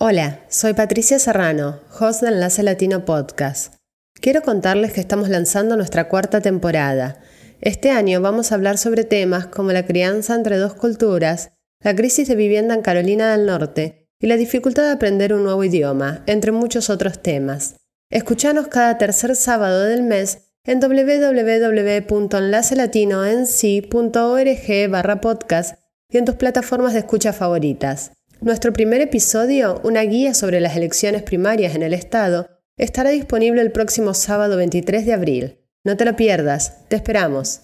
Hola, soy Patricia Serrano, host del Enlace Latino Podcast. Quiero contarles que estamos lanzando nuestra cuarta temporada. Este año vamos a hablar sobre temas como la crianza entre dos culturas, la crisis de vivienda en Carolina del Norte y la dificultad de aprender un nuevo idioma, entre muchos otros temas. Escuchanos cada tercer sábado del mes en www.enlacelatinoenc.org barra podcast y en tus plataformas de escucha favoritas. Nuestro primer episodio, una guía sobre las elecciones primarias en el Estado, estará disponible el próximo sábado 23 de abril. No te lo pierdas, te esperamos.